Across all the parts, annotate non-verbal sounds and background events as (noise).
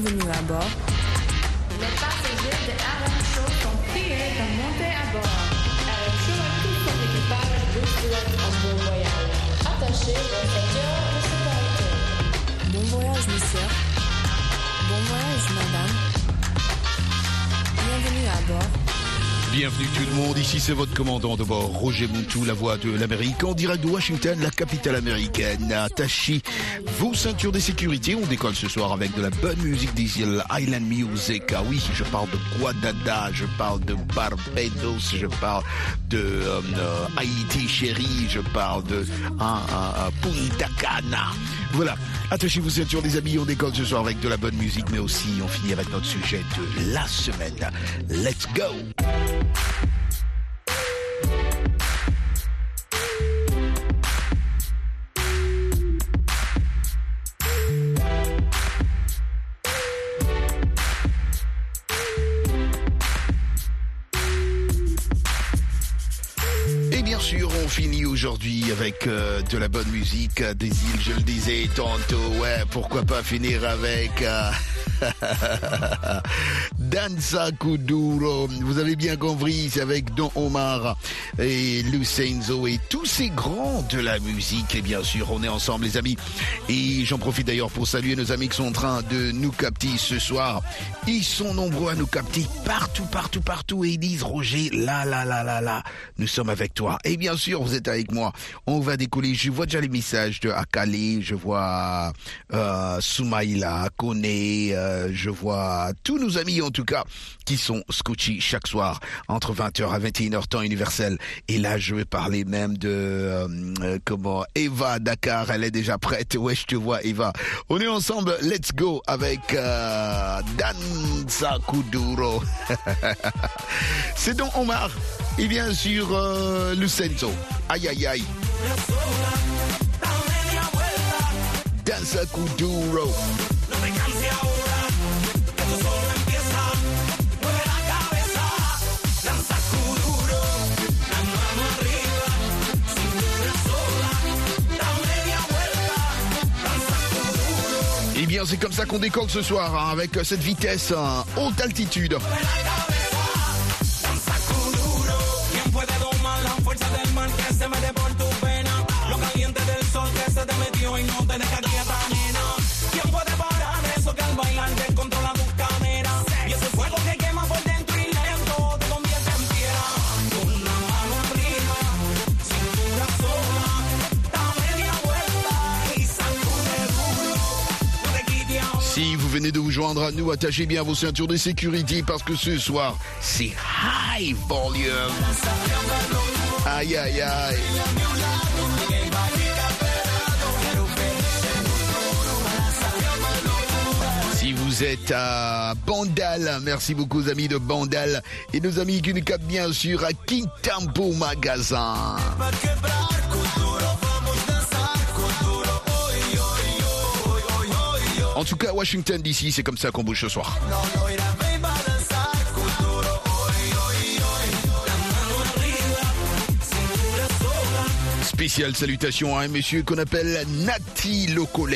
Bienvenue à bord. Les passagers de Show sont priés de monter à bord. Show et tout son équipage vous souhaitent un bon voyage. Attachez vos ceintures de sécurité. Bon voyage, monsieur. Bon voyage, madame. Bienvenue à bord. Bienvenue tout le monde, ici c'est votre commandant de bord, Roger Montou, la voix de l'Amérique, en direct de Washington, la capitale américaine. Attachez vos ceintures de sécurité, on décolle ce soir avec de la bonne musique des îles Island Music. Ah oui, je parle de Guadada, je parle de Barbados, je parle de euh, euh, Haïti chérie, je parle de hein, Punta Cana. Voilà, attachez vos ceintures les amis, on décolle ce soir avec de la bonne musique, mais aussi on finit avec notre sujet de la semaine. Let's go! Finit aujourd'hui avec euh, de la bonne musique euh, des îles, je le disais tantôt. Ouais, pourquoi pas finir avec euh, (laughs) Danza Kuduro. Vous avez bien compris, c'est avec Don Omar et Lucenzo et tous ces grands de la musique. Et bien sûr, on est ensemble, les amis. Et j'en profite d'ailleurs pour saluer nos amis qui sont en train de nous capter ce soir. Ils sont nombreux à nous capter partout, partout, partout. Et ils disent, Roger, là, là, là, là, là, nous sommes avec toi. Et bien sûr, vous êtes avec moi. On va décoller. Je vois déjà les messages de Akale. Je vois euh, Soumaïla, Kone. euh, je vois tous nos amis, en tout cas, qui sont scotchés chaque soir entre 20h à 21h temps universel. Et là, je vais parler même de euh, euh, comment Eva Dakar. Elle est déjà prête. Ouais, je te vois, Eva. On est ensemble. Let's go avec euh, Danza Kuduro. (laughs) C'est donc Omar. Et bien sûr, euh, Lucenzo. Aïe, aïe, aïe. Danza Kuduro. C'est comme ça qu'on décolle ce soir, hein, avec cette vitesse, hein, haute altitude. Joindre à nous, attachez bien vos ceintures de sécurité parce que ce soir, c'est high volume. Aïe, aïe, aïe. Si vous êtes à Bandal, merci beaucoup aux amis de Bandal et nos amis qui nous captent bien sûr à Quintampo Magasin. En tout cas, Washington DC, c'est comme ça qu'on bouge ce soir. Spéciale salutation à un monsieur qu'on appelle Nati Locole.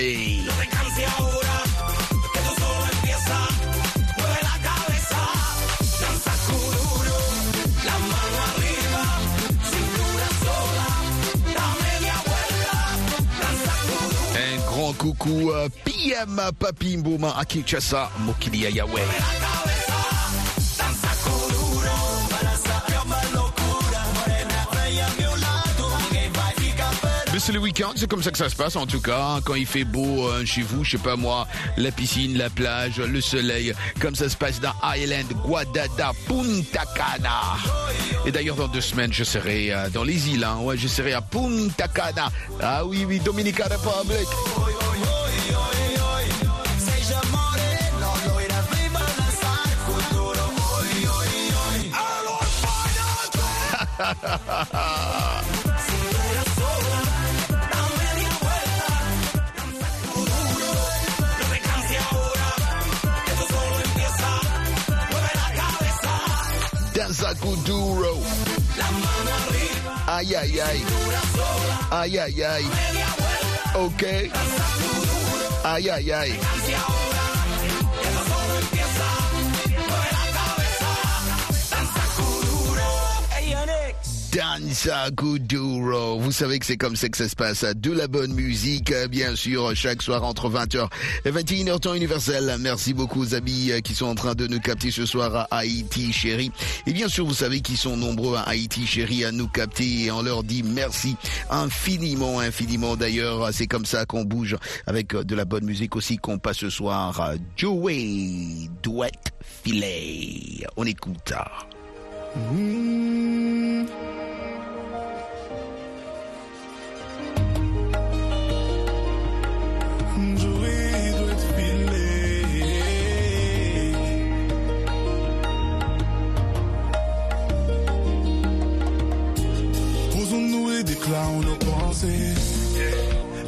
Mi lado, que va y capera. Mais c'est le week-end, c'est comme ça que ça se passe en tout cas. Quand il fait beau euh, chez vous, je sais pas moi, la piscine, la plage, le soleil, comme ça se passe dans Island, Guadada, Punta Cana. Et d'ailleurs dans deux semaines, je serai euh, dans les îles, hein. ouais, je serai à Punta Cana. Ah oui, oui, Dominican Republic. Aïe. cintura sola, Aïe, aïe, aïe. media vuelta, Ok. danza kuduro, Aïe, Mensa Kuduro. Vous savez que c'est comme ça que ça se passe. De la bonne musique, bien sûr, chaque soir entre 20h et 21h temps universel. Merci beaucoup aux amis qui sont en train de nous capter ce soir à Haïti, chérie. Et bien sûr, vous savez qu'ils sont nombreux à Haïti, chérie, à nous capter et on leur dit merci infiniment, infiniment. D'ailleurs, c'est comme ça qu'on bouge avec de la bonne musique aussi qu'on passe ce soir. Joey Duet Filet. On écoute. Mmh.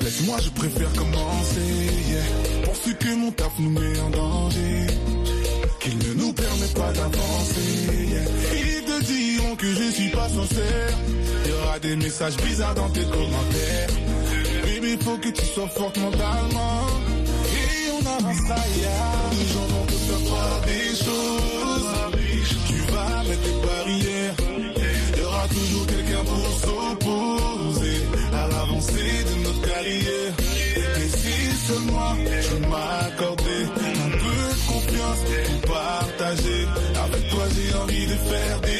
Laisse-moi, je préfère commencer. Yeah. Que mon taf nous met en danger? Qu'il ne nous permet pas d'avancer. Ils te diront que je suis pas sincère. Y aura des messages bizarres dans tes commentaires. Baby, faut que tu sois forte mentalement. Et on avancera, yeah. Les gens vont te faire croire des choses. Tu vas mettre des barrières. Il y aura toujours quelqu'un pour s'opposer Et si seulement je m'accordais un peu de confiance pour partager. Avec toi, j'ai envie de faire des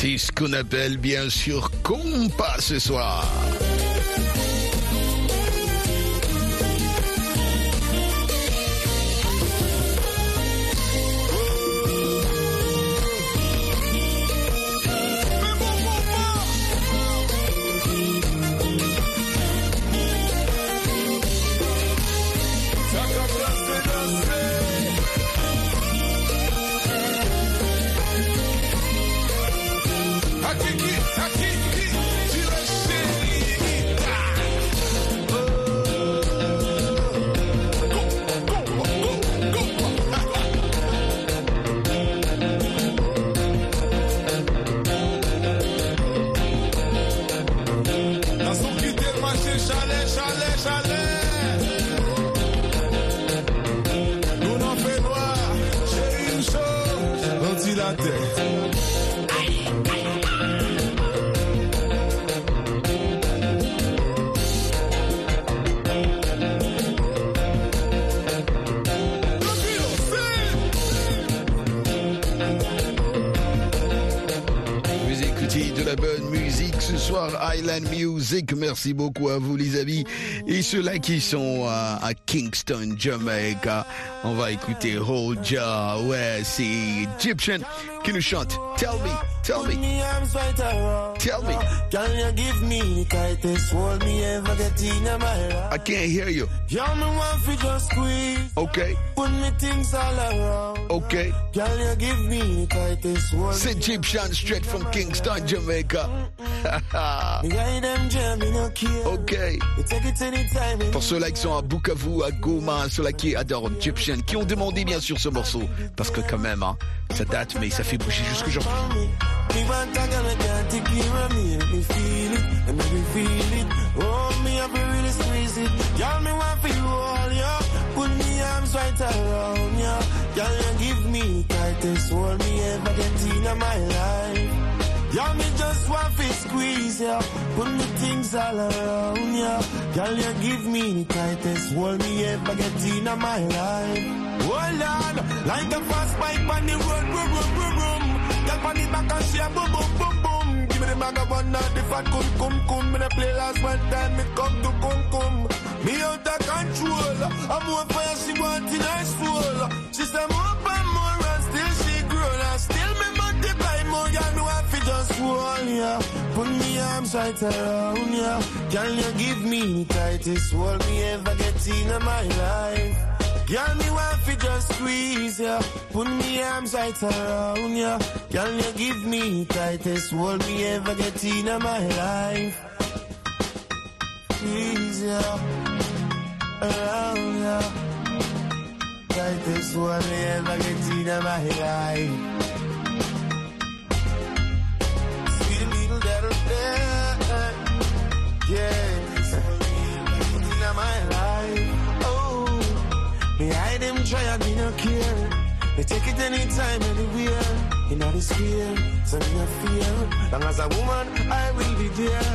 C'est ce qu'on appelle bien sûr compas ce soir. Merci beaucoup à vous les amis. Et ceux-là qui sont à, Kingston, Jamaica, on va écouter Hold Ja. Ouais, c'est Egyptian qui nous chante. Tell me, tell me, me arms right around. tell me. Can you give me the tightest hold me ever get in my life? I can't hear you. You're me one fi just squeeze. Okay, Put me things all around. okay. Can you give me the tightest hold? C'est Egyptian straight from Kingston, Jamaica. You anytime. Pour ceux-là qui sont à Bukavu, à Goma, ceux-là qui adorent Egyptian, qui ont demandé bien sûr ce morceau, parce que quand même, hein, ça date, mais ça fait bouger jusqu'aujourd'hui. Me want a girl that can't take care of me, make me feel it, make me feel it. Oh, me have to really squeeze it. Girl, me want for you all, yeah. Put me arms right around, yeah. Girl, you give me tightest hold me ever get in my life. Yeah, me just want to squeeze, yeah. Put me things all around, yeah. Girl, you give me the tightest hold me ever get in my life. Hold on, like a fast bike on the road, boom, boom, boom, boom. Girl, on the back and she a boom, boom, boom, boom. Give me the bag of one, not the fat cum, cum, cum. Me the play last one time, me come to cum, cum. Me out of control. I'm more fire, she want in her soul. She say more and more and still she grow. And still me multiply more, girl, me want fi just hold ya. Put me arms right around ya. Can you give me the tightest hold me ever get in my life? Girl, me want fi just squeeze ya. Put me arms right around ya. Can you give me tightest hold me ever get in my life? Squeeze ya. Around ya. Tightest hold me ever get in my life. See the needle that'll there. Yeah, Hide them try me no care. Me take it anytime, anywhere. In all this fear, so me no fear. Long as a woman, I will be there.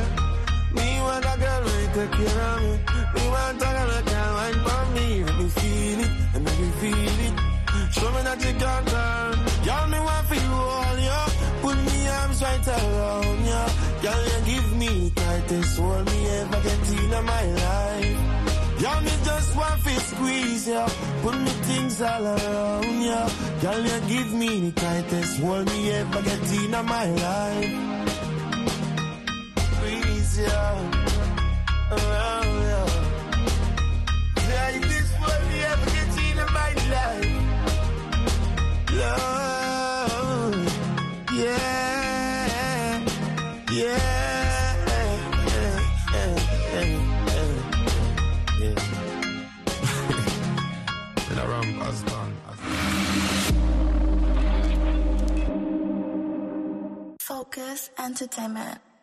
Me want a girl who take care of me. Me want a girl who can wine for me. Let me feel it, and let me feel it. Show me that you can turn. Y'all me want for you all, yo. Put me arms right around you. Girl, you give me tightest hold me ever get in my life. Me squeeze ya, put me things all around ya. Girl, you give me the tightest hold me ever get in my life. Squeeze ya, around ya. Tightest hold me ever get in my life. Love, Focus Entertainment.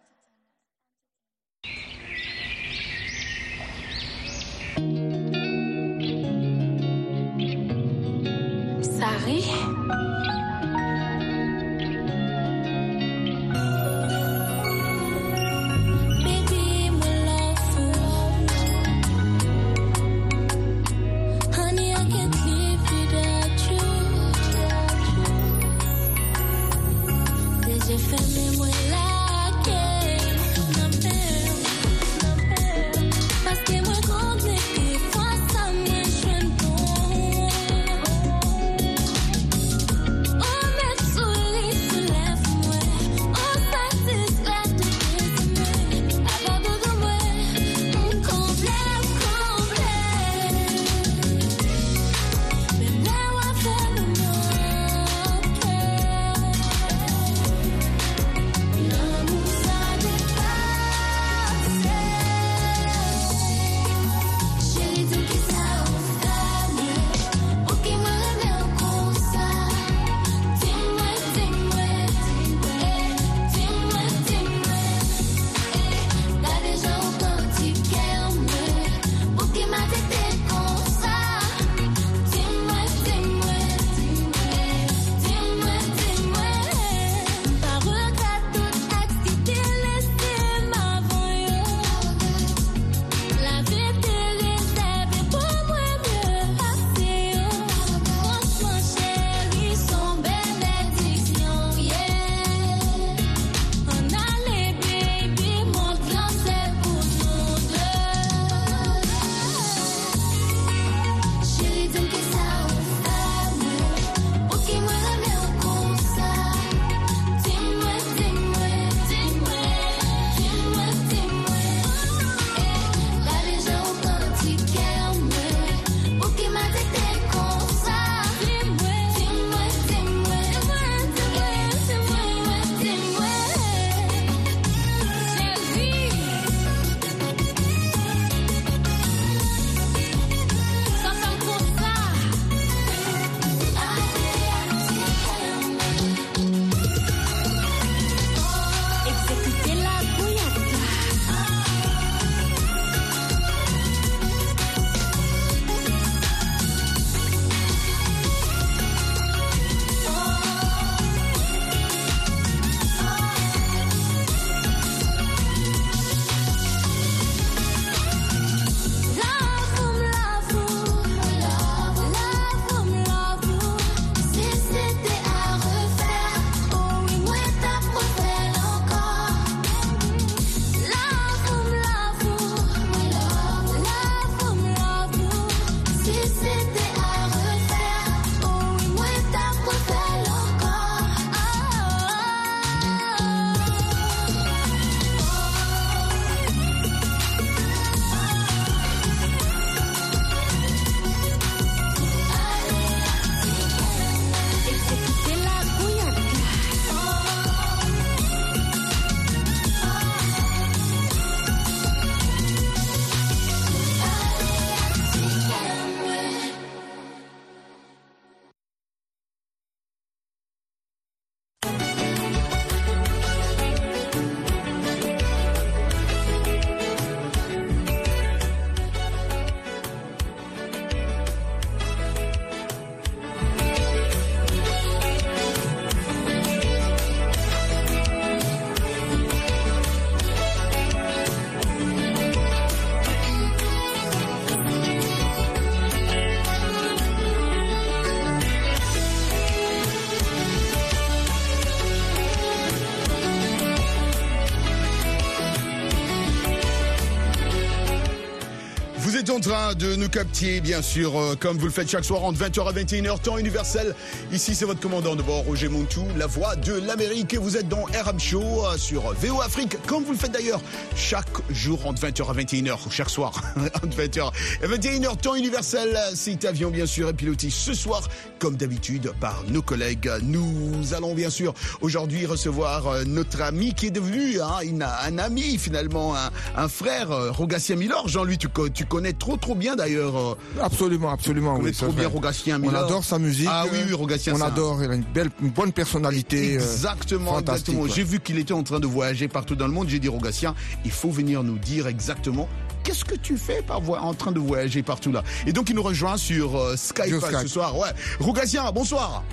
Train de nous capter, bien sûr, euh, comme vous le faites chaque soir entre 20h à 21h, temps universel. Ici, c'est votre commandant de bord, Roger Montou, la voix de l'Amérique. Et vous êtes dans RM Show euh, sur VO Afrique, comme vous le faites d'ailleurs chaque jour entre 20h à 21h, chaque soir (laughs) entre 20h et 21h, temps universel. Cet avion, bien sûr, est piloté ce soir, comme d'habitude, par nos collègues. Nous allons, bien sûr, aujourd'hui recevoir euh, notre ami qui est devenu hein, une- un ami, finalement, un, frère, Rogatien Milor. Jean-Louis, tu connais trop, trop bien d'ailleurs. euh, Absolument, absolument. connais Oui, trop bien vrai. Rogatien On adore sa musique. Ah oui, oui, Rogatien. On adore. Il a une belle, une bonne personnalité. euh, Exactement, exactement. J'ai vu qu'il était en train de voyager partout dans le monde. J'ai dit, Rogatien, il faut venir nous dire exactement qu'est-ce que tu fais par en train de voyager partout là. Et donc, il nous rejoint sur euh, Skype, Sur euh, Skype. ce soir. Ouais. Rogatien, bonsoir.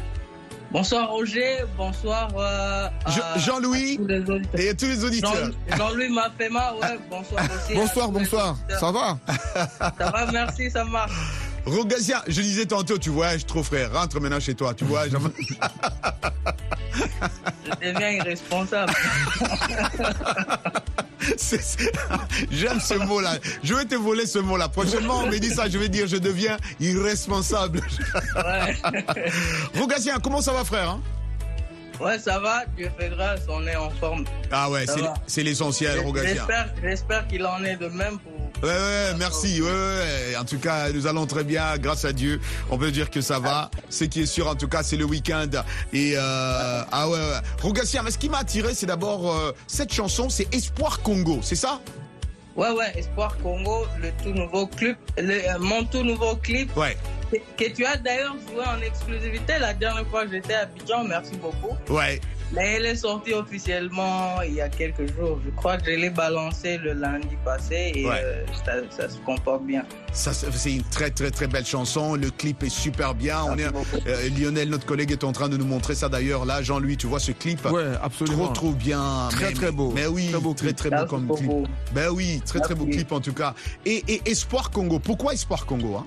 Bonsoir Roger, bonsoir euh, Jean-Louis. Et à tous les auditeurs. Jean- Jean-Louis Mafema, ouais, bonsoir aussi. Bonsoir, bonsoir. Ça va Ça va, merci, ça marche. Rogatien, je disais tantôt, tu voyages trop, frère. Rentre maintenant chez toi. Tu vois, j'en- Je deviens irresponsable. (laughs) (laughs) J'aime ce mot-là. Je vais te voler ce mot-là. Prochainement, on me dit ça, je vais dire, je deviens irresponsable. Ouais, (laughs) comment ça va, frère hein? Ouais ça va, Dieu fait grâce, on est en forme. Ah ouais, c'est l'essentiel, Rogatien. J'espère, qu'il en est de même pour. Ouais, ouais, merci. Ouais, ouais. En tout cas, nous allons très bien, grâce à Dieu. On peut dire que ça va. Ce qui est sûr, en tout cas, c'est le week-end. Et euh, ah ouais, ouais. Mais ce qui m'a attiré, c'est d'abord euh, cette chanson, c'est Espoir Congo, c'est ça? Ouais, ouais, Espoir Congo, le tout nouveau clip, le- euh, mon tout nouveau clip Ouais, que, tu as d'ailleurs joué en exclusivité la dernière fois que j'étais à Abidjan, merci beaucoup. ouais. Mais elle est sortie officiellement il y a quelques jours. Je crois que je l'ai balancé le lundi passé et Ouais. euh, ça, ça se comporte bien. Ça, c'est une très, très, très belle chanson. Le clip est super bien. On est, euh, Lionel, notre collègue, est en train de nous montrer ça d'ailleurs. Là, Jean-Louis, tu vois ce clip? Ouais, Trop, absolument. trop bien. Très, Mais- très beau. Mais oui, Très beau très, clip. très beau comme clip. beaucoup. Ben oui, très, très beau clip en tout cas. Et, et Espoir Congo. Pourquoi Espoir Congo hein?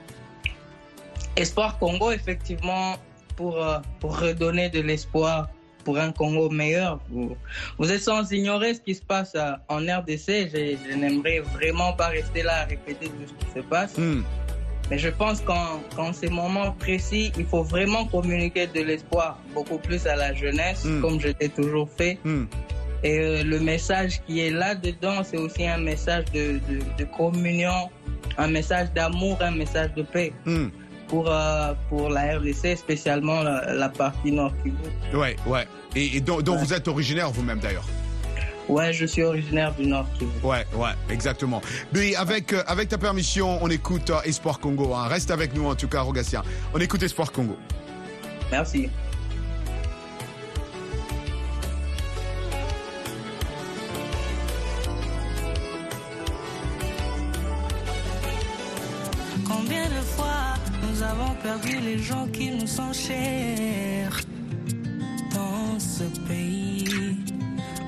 Espoir Congo, effectivement, pour, euh, pour redonner de l'espoir pour un Congo meilleur. Vous, vous êtes sans ignorer ce qui se passe euh, en RDC. Je, je n'aimerais vraiment pas rester là à répéter tout ce qui se passe. Hmm. Mais je pense qu'en ces moments précis, il faut vraiment communiquer de l'espoir beaucoup plus à la jeunesse, Mm. comme je l'ai toujours fait. Hmm. Et euh, le message qui est là-dedans, c'est aussi un message de, de, de communion, un message d'amour, un message de paix Hmm. Pour, euh, pour la RDC, spécialement la, la partie Nord Kivu. Ouais, ouais. Et, et dont, dont vous êtes originaire vous-même d'ailleurs. Ouais, je suis originaire du Nord Kivu. Ouais, ouais, exactement. Mais avec, euh, avec ta permission, on écoute euh, Espoir Congo. hein. Reste avec nous en tout cas, Rogatien. On écoute Espoir Congo. Merci. Perdu les gens qui nous sont chers dans ce pays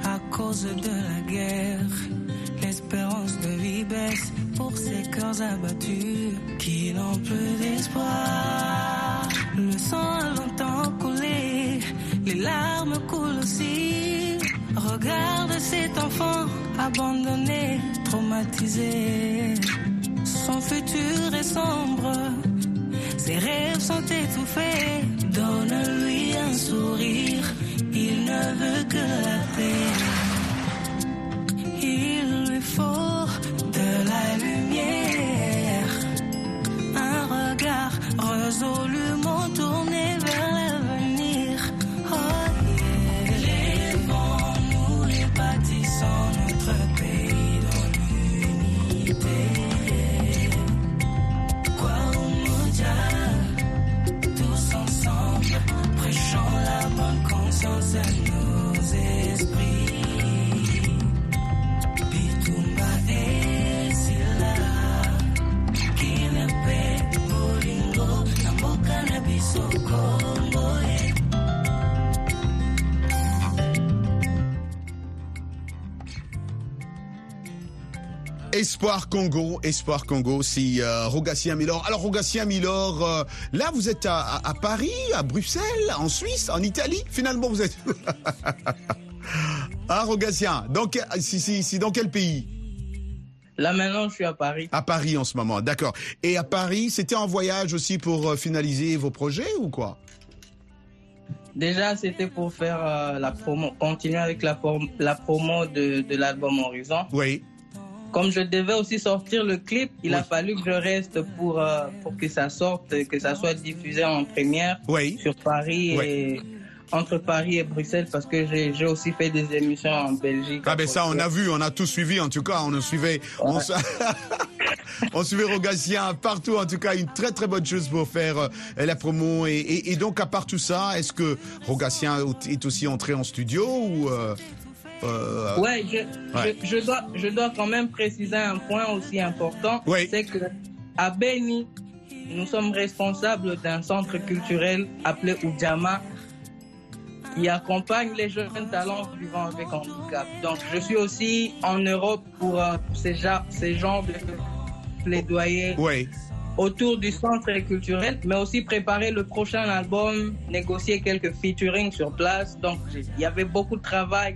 à cause de la guerre. L'espérance de vie baisse pour ces cœurs abattus qui n'ont plus d'espoir. Le sang a longtemps coulé, les larmes coulent aussi. Regarde cet enfant abandonné, traumatisé. Son futur est sombre, ses rêves sont étouffés. Donne-lui un sourire, il ne veut que la paix. Il lui faut de la lumière, un regard résolument tourné vers l'avenir. Espoir Congo, Espoir Congo, c'est euh, Rogatien Milor. Alors Rogatien Milor, euh, là vous êtes à, à- à Paris, à Bruxelles, en Suisse, en Italie. Finalement vous êtes. (laughs) ah Rogatien, donc si, si, si, dans quel pays? Là maintenant, je suis à Paris. À Paris en ce moment, d'accord. Et à Paris, c'était en voyage aussi pour euh, finaliser vos projets ou quoi? Déjà, c'était pour faire euh, la promo, continuer avec la, promo de, de l'album Horizon. Oui. Comme je devais aussi sortir le clip, il a fallu que je reste pour, euh, pour que ça sorte, que ça soit diffusé en première Oui. sur Paris Oui. et entre Paris et Bruxelles parce que j'ai aussi fait des émissions en Belgique. Ah ben ça, on a vu, on a tout suivi. En tout cas, on suivait, on, s- (laughs) on suivait Rogatien partout. En tout cas, une très très bonne chose pour faire euh, la promo. Et, et- et donc, à part tout ça, est-ce que Rogatien est aussi entré en studio ou euh, euh, Ouais, je, Ouais. Je, je dois, je dois quand même préciser un point aussi important. Oui. C'est que à Beni, nous sommes responsables d'un centre culturel appelé Udiama qui accompagne les jeunes talents vivant avec handicap. Donc, je suis aussi en Europe pour, euh, ces, ces genres de plaidoyer Oui. autour du centre culturel, mais aussi préparer le prochain album, négocier quelques featuring sur place. Donc, il y avait beaucoup de travail,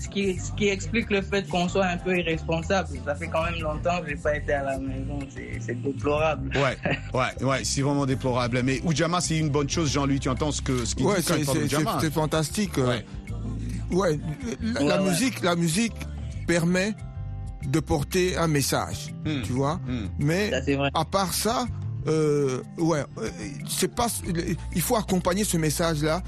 ce qui, ce qui explique le fait qu'on soit un peu irresponsable. Ça fait quand même longtemps que j'ai pas été à la maison, c'est déplorable. Ouais, ouais, ouais, c'est vraiment déplorable. Mais Ujamaa, c'est une bonne chose, Jean-Louis. Tu entends ce que ce qu'il Ouais, dit quand c'est fantastique. euh, Ouais. Ouais, la, la Ouais, ouais. musique, la musique permet de porter un message, Hmm. tu vois. Hmm. Mais Ça, à part ça, euh, ouais, euh, c'est pas, il faut accompagner ce message-là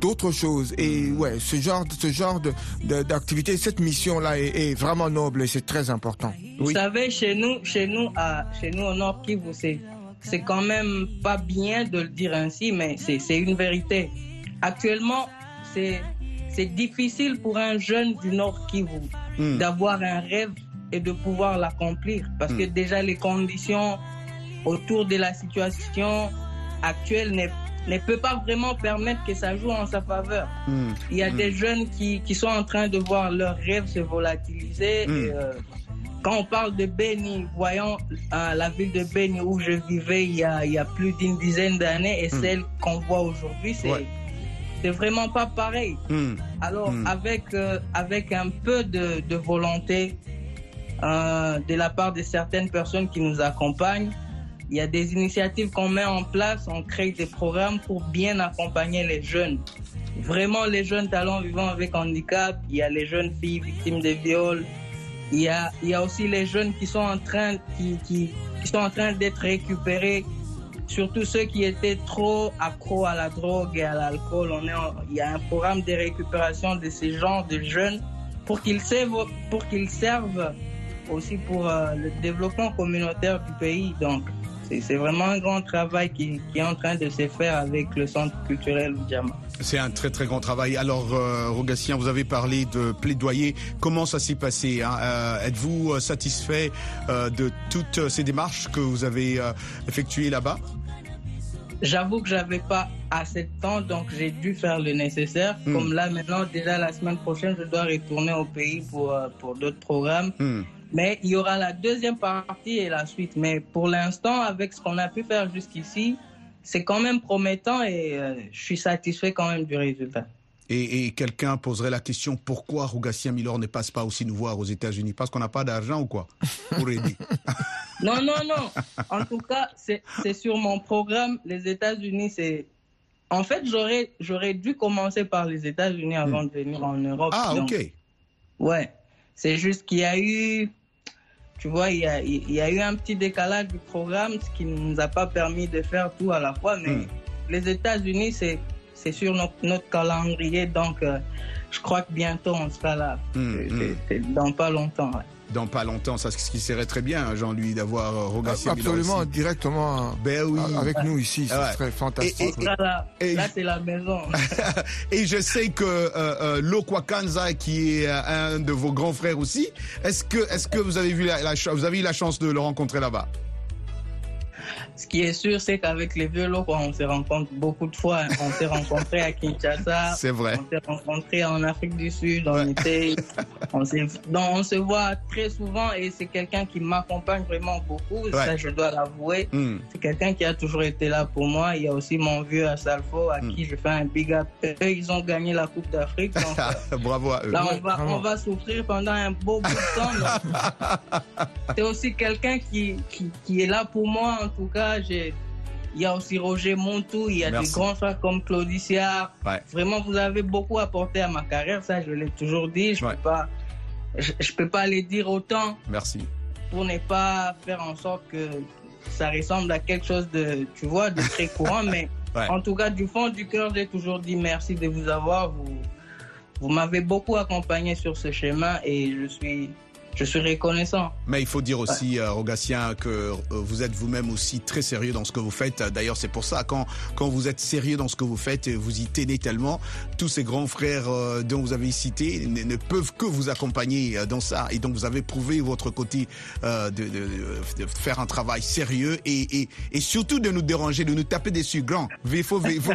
d'autres choses. Et ouais, ce genre, ce genre de de- d'activité, cette mission-là est, est vraiment noble et c'est très important. Vous savez, chez nous, chez nous, à, chez nous au Nord Kivu, c'est, c'est quand même pas bien de le dire ainsi, mais c'est, c'est une vérité. Actuellement, c'est, c'est difficile pour un jeune du Nord Kivu Hmm. d'avoir un rêve et de pouvoir l'accomplir. Parce que déjà, les conditions autour de la situation actuelle ne, ne peut pas vraiment permettre que ça joue en sa faveur. Hmm. Il y a Mm. des jeunes qui, qui sont en train de voir leurs rêves se volatiliser. Mm. Et, euh, quand on parle de Beni, voyons euh, la ville de Beni où je vivais il y a, il y a plus d'une dizaine d'années et celle qu'on voit aujourd'hui, c'est Ouais. c'est vraiment pas pareil. Hmm. Alors avec, euh, avec un peu de, de volonté euh, de la part de certaines personnes qui nous accompagnent, il y a des initiatives qu'on met en place, on crée des programmes pour bien accompagner les jeunes. Vraiment les jeunes talents vivant avec handicap, il y a les jeunes filles victimes de viols, il y a, aussi les jeunes qui sont en train, qui, train d'être récupérés surtout ceux qui étaient trop accros à la drogue et à l'alcool. Il y a un programme de récupération de ces genres de jeunes pour qu'ils servent, pour qu'ils servent aussi pour euh, le développement communautaire du pays. Donc, c'est vraiment un grand travail qui, qui est en train de se faire avec le centre culturel Diamant. C'est un très très grand travail. Alors, euh, Rogatien, vous avez parlé de plaidoyer. Comment ça s'est passé hein? Euh, Êtes-vous euh, satisfait euh, de toutes ces démarches que vous avez effectuées là-bas? J'avoue que j'avais pas assez de temps, donc j'ai dû faire le nécessaire. Hmm. Comme là, maintenant, déjà la semaine prochaine, je dois retourner au pays pour, pour d'autres programmes. Hmm. Mais il y aura la deuxième partie et la suite. Mais pour l'instant, avec ce qu'on a pu faire jusqu'ici, c'est quand même promettant et euh, je suis satisfait quand même du résultat. Et, et quelqu'un poserait la question pourquoi Rogatien Milor ne passe pas aussi nous voir aux États-Unis? Parce qu'on n'a pas d'argent ou quoi? Pour aider. (laughs) Non, non, non. En tout cas, c'est sur mon programme. Les États-Unis, c'est. En fait, j'aurais dû commencer par les États-Unis avant de venir en Europe. Ah, Donc, ok. Ouais. C'est juste qu'il y a eu. Tu vois, il y a, y a eu un petit décalage du programme, ce qui ne nous a pas permis de faire tout à la fois. Mais Hmm. les États-Unis, c'est c'est sur notre, notre calendrier. Donc, euh, je crois que bientôt, on sera là. Hmm, C'est- hmm. c'est- c'est dans pas longtemps. ouais. Dans pas longtemps, ça, ce qui serait très bien, Jean-Louis, d'avoir euh, Rogatien Milor Absolument, directement Ben oui. a- avec nous ici, ce Ah ouais. serait fantastique. Et- Là, là, et- là, c'est la maison. (laughs) Et je sais que euh, euh, Lokwa Kanza, qui est euh, un de vos grands frères aussi, est-ce que, est-ce que vous avez vu la, vous avez eu la chance de le rencontrer là-bas? Ce qui est sûr, c'est qu'avec les vieux locaux, on se rencontre beaucoup de fois. On s'est rencontrés à Kinshasa. (laughs) C'est vrai. On s'est rencontrés en Afrique du Sud, on était, (laughs) on, s'est- donc on se voit très souvent et c'est quelqu'un qui m'accompagne vraiment beaucoup. Ça, je dois l'avouer. Hmm. C'est quelqu'un qui a toujours été là pour moi. Il y a aussi mon vieux à Salfo, à qui je fais un big up. Eux, ils ont gagné la Coupe d'Afrique. Euh, (laughs) Bravo à eux. Là, on Ouais, va, on va souffrir pendant un beau bout de temps. C'est aussi quelqu'un qui, qui, qui est là pour moi. En tout cas, Il y a aussi Roger Montou, il y a Merci. des grands frères comme Claudicia. Ouais. Vraiment, vous avez beaucoup apporté à ma carrière, ça je l'ai toujours dit. Je Ouais. peux pas, je, je peux pas les dire autant Merci. pour ne pas faire en sorte que ça ressemble à quelque chose de, tu vois, de très courant. mais (laughs) Ouais. en tout cas, du fond du cœur, j'ai toujours dit merci de vous avoir. Vous, vous m'avez beaucoup accompagné sur ce chemin et je suis, je suis reconnaissant. Mais il faut dire aussi, euh, Rogatien, que euh, vous êtes vous-même aussi très sérieux dans ce que vous faites. D'ailleurs, c'est pour ça, quand, quand vous êtes sérieux dans ce que vous faites, et vous y tenez tellement, tous ces grands frères euh, dont vous avez cité ne, ne peuvent que vous accompagner euh, dans ça. Et donc, vous avez prouvé votre côté euh, de, de, de faire un travail sérieux et, et, et surtout de nous déranger, de nous taper dessus. Grand, il faut... il faut-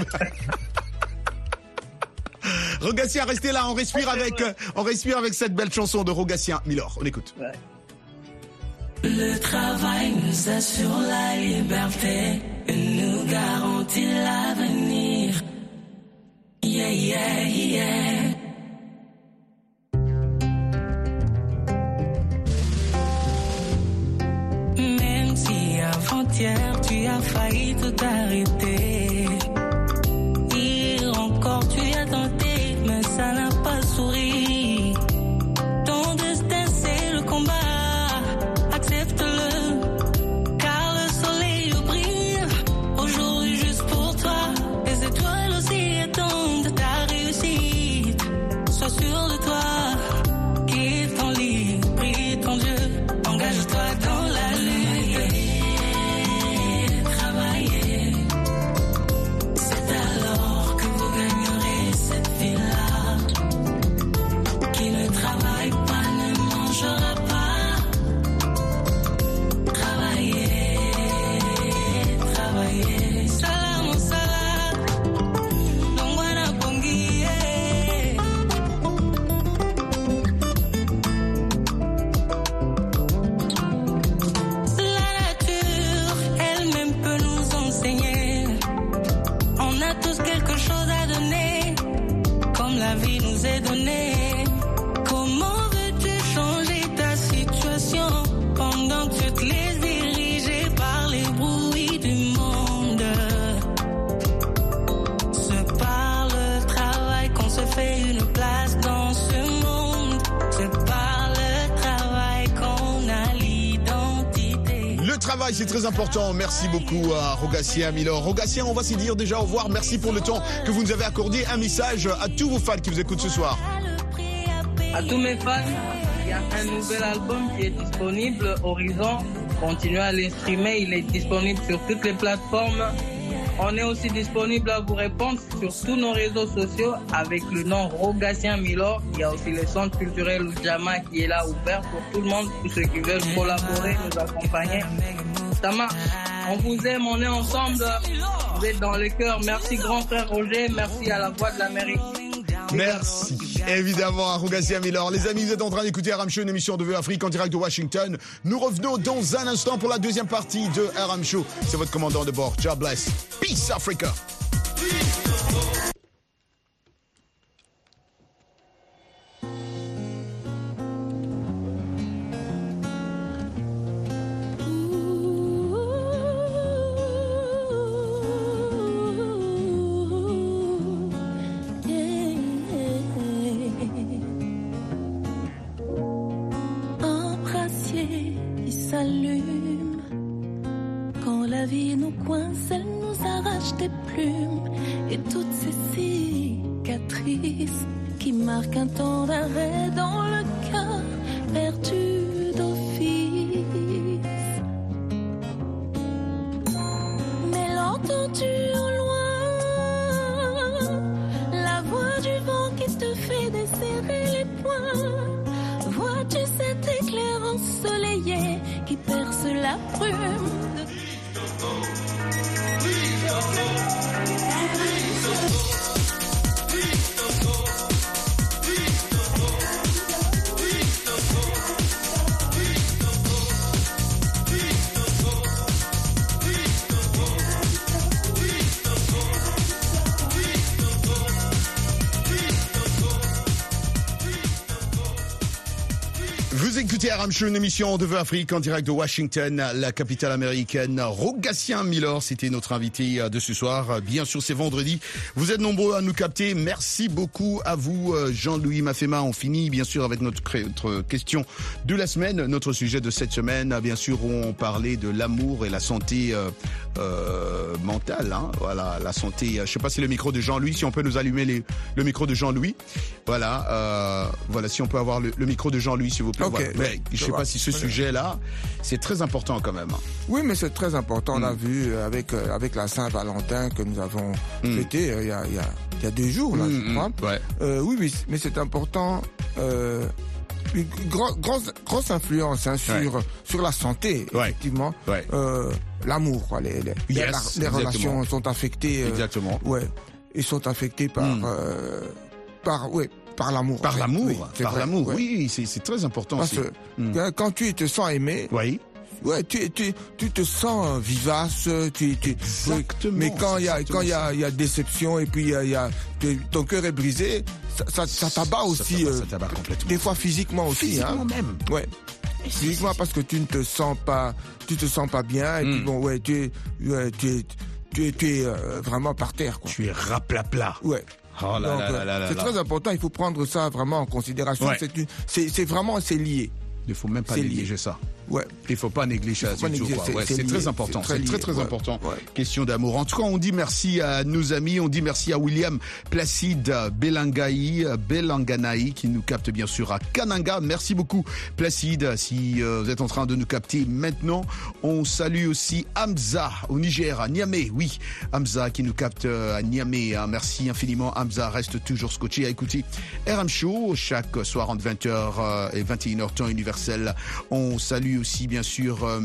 (laughs) Rogatien, restez là, on respire avec, euh, on respire avec cette belle chanson de Rogatien. Milor, on écoute. Le travail nous assure la liberté et nous garantit l'avenir. Yeah, yeah, yeah. Même si avant-hier tu as failli tout arrêter. Important. Merci beaucoup à Rogatien Milor. Rogatien, on va se dire déjà au revoir. Merci pour le temps que vous nous avez accordé. Un message à tous vos fans qui vous écoutent ce soir. À tous mes fans, il y a un nouvel album qui est disponible, Horizon. Continuez à les streamer, il est disponible sur toutes les plateformes. On est aussi disponible à vous répondre sur tous nos réseaux sociaux avec le nom Rogatien Milor. Il y a aussi le centre culturel Oujama qui est là ouvert pour tout le monde, tous ceux qui veulent collaborer, nous accompagner. On vous aime, on est ensemble. Vous êtes dans les cœurs. Merci grand frère Roger, merci à la voix de l'Amérique. Merci évidemment à Milor. Les amis, vous êtes en train d'écouter Show, une émission de Vue Afrique en direct de Washington. Nous revenons dans un instant pour la deuxième partie de Show. C'est votre commandant de bord. God bless. Peace Africa. Qui Show, une émission de Vœux Afrique en direct de Washington, la capitale américaine. Rogatien Miller, c'était notre invité euh, de ce soir. Bien sûr, c'est vendredi. Vous êtes nombreux à nous capter. Merci beaucoup à vous, euh, Jean-Louis Mafema. On finit, bien sûr, avec notre, notre question de la semaine. Notre sujet de cette semaine, bien sûr, on parlait de l'amour et la santé euh, mentale. Hein. Voilà, la santé. euh, Je sais pas si le micro de Jean-Louis, si on peut nous allumer les, le micro de Jean-Louis. Voilà, euh, voilà, si on peut avoir le, le micro de Jean-Louis, s'il vous plaît. Ok, Voilà. Mais je sais va. pas si ce sujet-là, c'est très important quand même. Oui, mais c'est très important. On Mm. l'a vu euh, avec euh, avec la Saint-Valentin que nous avons Mm. fêté euh, il y a il y a y a deux jours là, je crois. mm, ouais. Euh, oui, oui, mais c'est important. Euh, une gro- grosse grosse influence hein, sur sur la santé effectivement. Ouais. Euh, L'amour, quoi. Les, les, Yes, relations sont affectées. euh, Exactement. Ouais, ils sont affectés par Mm. euh, par ouais par l'amour. Par en fait. l'amour, Oui, c'est par l'amour, oui, c'est très important. Parce que Mm. euh, quand tu te sens aimé, oui. Ouais, tu, tu, tu te sens vivace, tu, tu, Exactement, mais quand il y a, quand il y a, y a déception et puis il y a, y ton cœur est brisé, ça, ça, t'abat aussi. euh, ça t'abat complètement. Des fois physiquement aussi. Physiquement hein. même. Ouais. Physiquement parce que tu ne te sens pas, tu te sens pas bien et puis Mm. bon ouais, tu es, ouais, tu es, tu es, tu es euh, vraiment par terre quoi. Tu es raplapla. Ouais. Oh là Donc, là euh, là là là c'est très important. Il faut prendre ça vraiment en considération. Ouais. C'est une- C'est c'est vraiment c'est lié. Il faut même pas C'est négliger ça. Ouais. Il faut pas négliger ça du tout, c'est- très important. c'est très très ouais. important. Ouais. Question d'amour. En tout cas, on dit merci à nos amis. On dit merci à William Placide Belangai, Belanganaï, qui nous capte bien sûr à Kananga. Merci beaucoup, Placide. Si euh, vous êtes en train de nous capter maintenant, on salue aussi Hamza au Niger, à Niamey. Oui, Hamza qui nous capte euh, à Niamey. hein. Merci infiniment. Hamza reste toujours scotché à écouter RM Show chaque soir entre 20h et 21h temps universel. On salue aussi bien sûr euh,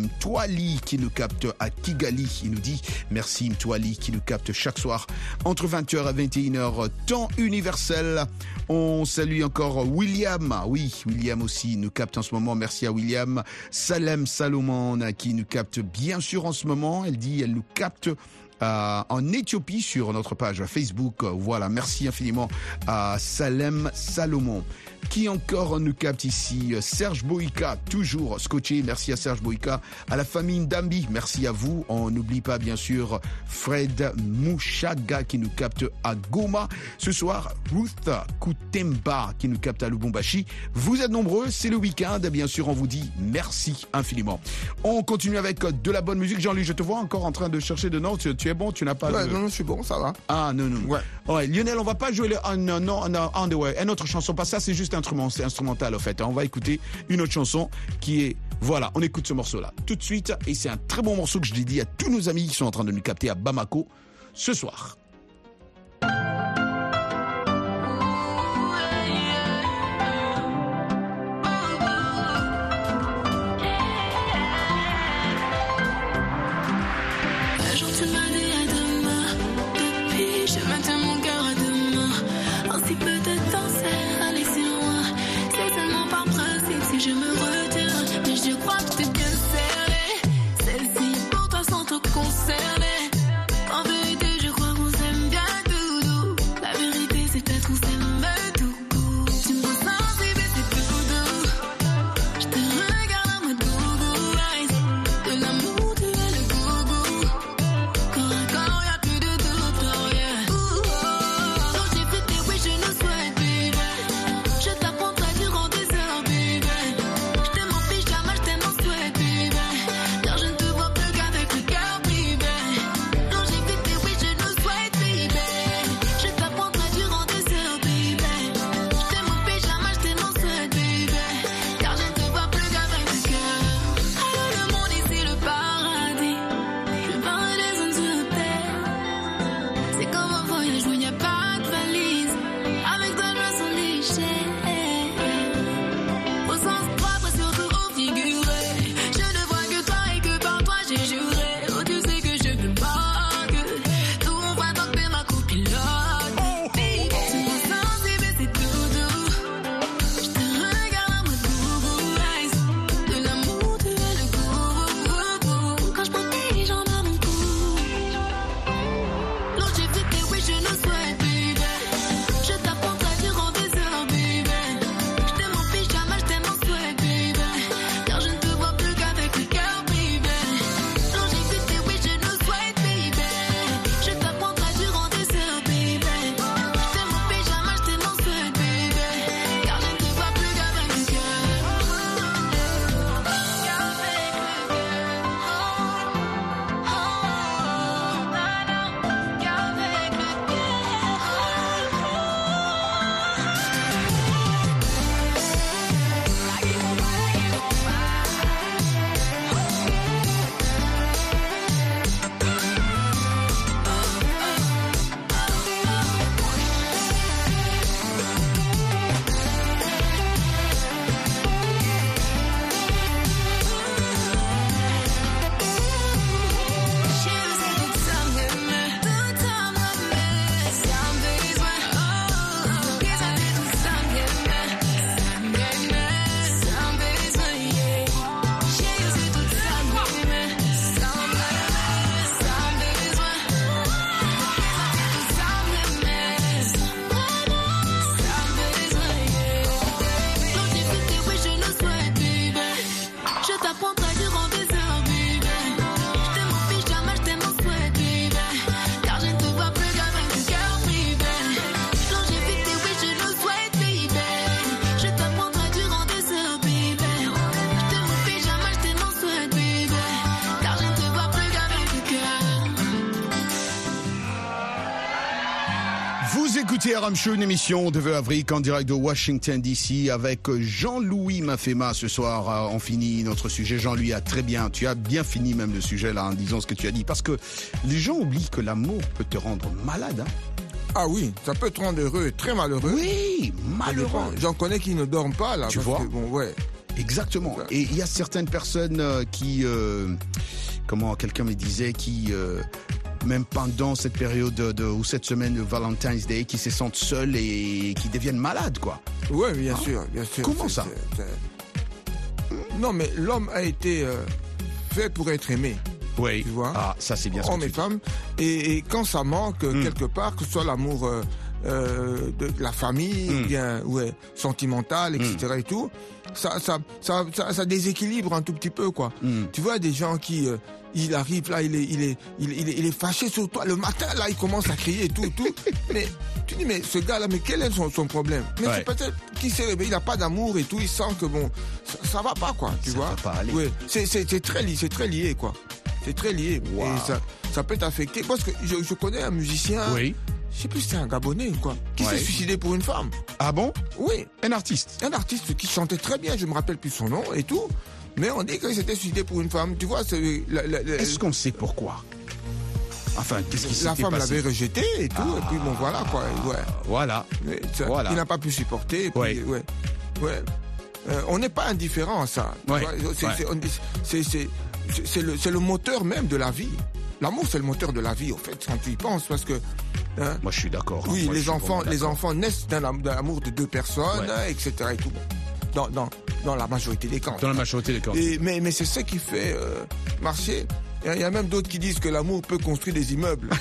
qui nous capte à Kigali. Il nous dit merci Toali qui nous capte chaque soir entre 20h et 21h temps universel. On salue encore William. Oui, William aussi nous capte en ce moment. Merci à William. Salem Salomon qui nous capte bien sûr en ce moment. Elle dit elle nous capte euh, en Éthiopie sur notre page Facebook. Voilà, merci infiniment à Salem Salomon. Qui encore nous capte ici? Serge Boïka, toujours scotché. Merci à Serge Boïka. À la famille Ndambi, merci à vous. On n'oublie pas bien sûr Fred Mouchaga qui nous capte à Goma. Ce soir, Ruth Kutemba qui nous capte à Lubumbashi. Vous êtes nombreux, c'est le week-end. Bien sûr, on vous dit merci infiniment. On continue avec de la bonne musique. Jean-Louis, je te vois encore en train de chercher de notes. Tu es bon, tu n'as pas Ouais, de... non, non, je suis bon, ça va. Ah non non. Ouais. Ouais, Lionel, on va pas jouer le on, on, on, Underwear, une autre chanson. Pas ça, c'est juste instrument, c'est instrumental en fait. On va écouter une autre chanson qui est voilà. On écoute ce morceau-là tout de suite et c'est un très bon morceau que je dédie à tous nos amis qui sont en train de nous capter à Bamako ce soir. Écoutez Aram Show, une émission de 20 avril en direct de Washington DC avec Jean-Louis Mafema. Ce soir, euh, on finit notre sujet. Jean-Louis a très bien, tu as bien fini même le sujet là en disant ce que tu as dit. Parce que les gens oublient que l'amour peut te rendre malade. hein. Ah oui, ça peut te rendre heureux très malheureux. Oui, malheureux. J'en connais qui ne dorment pas là. Tu vois que, Bon, ouais. Exactement. Et il y a certaines personnes euh, qui, euh, comment quelqu'un me disait, qui euh, même pendant cette période de, ou cette semaine de Valentine's Day, qui se sentent seuls et qui deviennent malades, quoi. Ouais, bien sûr, bien sûr. Comment ça Non, mais l'homme a été euh, fait pour être aimé. Oui. Tu vois Ah, ça c'est bien ce que Homme tu et dis. femme. Et, et quand ça manque Hmm. quelque part, que ce soit l'amour euh, euh, de la famille, Hmm. ou bien ouais, sentimental, etc. et tout, ça, ça, ça, ça, ça déséquilibre un tout petit peu, quoi. Hmm. Tu vois des gens qui, euh, il arrive là, il est, il est, il, est- il est, il est fâché sur toi le matin, là, il commence à crier et tout, tout. (laughs) mais tu dis, mais ce gars-là, mais quel est son, son problème? Mais Ouais. c'est peut-être qu'il s'est réveillé, il n'a pas d'amour et tout, il sent que bon, ça, ça va pas, quoi. Tu Ça vois? va pas aller. Ouais, c'est, c'est, c'est très lié, c'est très lié, quoi. C'est très lié. Wow. Et ça, ça peut t'affecter. Parce que je, je connais un musicien, Oui. Je sais plus si c'est un Gabonais ou quoi, qui Ouais. s'est suicidé pour une femme. Ah bon? Oui, Un artiste. un artiste qui chantait très bien, je me rappelle plus son nom et tout. Mais on dit qu'il s'était suicidé pour une femme. Tu vois, c'est Est-ce qu'on sait pourquoi? Enfin, qu'est-ce qui la femme l'avait rejeté et tout. Et puis bon, voilà quoi. Ouais. Voilà. Ça, Voilà. Il n'a pas pu supporter. Et puis, Ouais. ouais. Ouais. Euh, on n'est pas indifférent à ça. Ouais. le, c'est le moteur même de la vie. L'amour, c'est le moteur de la vie, au fait, quand tu y penses, parce que. hein, Moi, je suis d'accord. hein. oui, Moi, les enfants, les enfants naissent d'un am- d'un amour de deux personnes, Ouais. hein, etc. Et tout. Dans, dans, dans la majorité des cas. Dans la majorité des. Et- mais mais c'est ça qui fait euh, marcher. Il y a même d'autres qui disent que l'amour peut construire des immeubles. (laughs)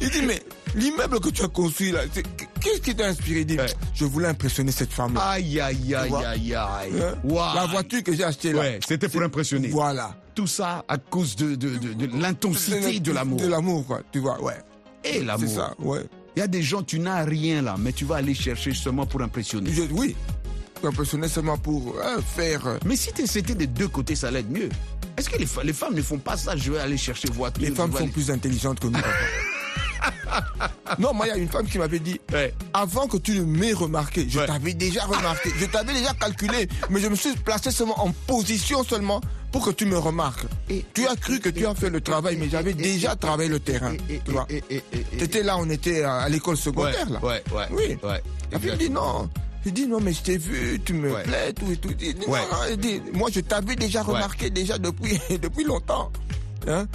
Il dit, mais l'immeuble que tu as construit là, c'est- qu'est-ce qui t'a inspiré Ouais. je voulais impressionner cette femme-là. Aïe, aïe, aïe, aïe, aïe. Hein Waouh. La voiture que j'ai achetée là. Ouais, c'était pour impressionner. Voilà. Tout ça à cause de, de, de, de l'intensité de l'amour. De l'amour, quoi. Tu vois, ouais. Et C'est l'amour. ça, ouais. Il y a des gens, tu n'as rien là, mais tu vas aller chercher seulement pour impressionner. Je- oui. Pour impressionner seulement pour hein, faire. euh, Mais si c'était des deux côtés, ça allait être mieux. Est-ce que les, les femmes ne font pas ça Je vais aller chercher voiture. Les femmes sont aller- plus intelligentes que nous, papa. (laughs) non, moi, il y a une femme qui m'avait dit Ouais. avant que tu ne m'aies remarqué, je Ouais. t'avais déjà remarqué, je t'avais déjà calculé, mais je me suis placé seulement en position seulement pour que tu me remarques. Et- tu as cru que tu as fait le travail, mais j'avais déjà travaillé le terrain. Tu vois. et- et- et- et- T'étais là, on était à, à l'école secondaire, là. Ouais, ouais. Oui. Ouais. Et puis il me dit non. Il dit non, mais je t'ai vu, tu me Ouais. plais, tout et tout. Il dit, non, Ouais. non, il dit, moi je t'avais déjà remarqué déjà depuis, (laughs) depuis longtemps. Hein?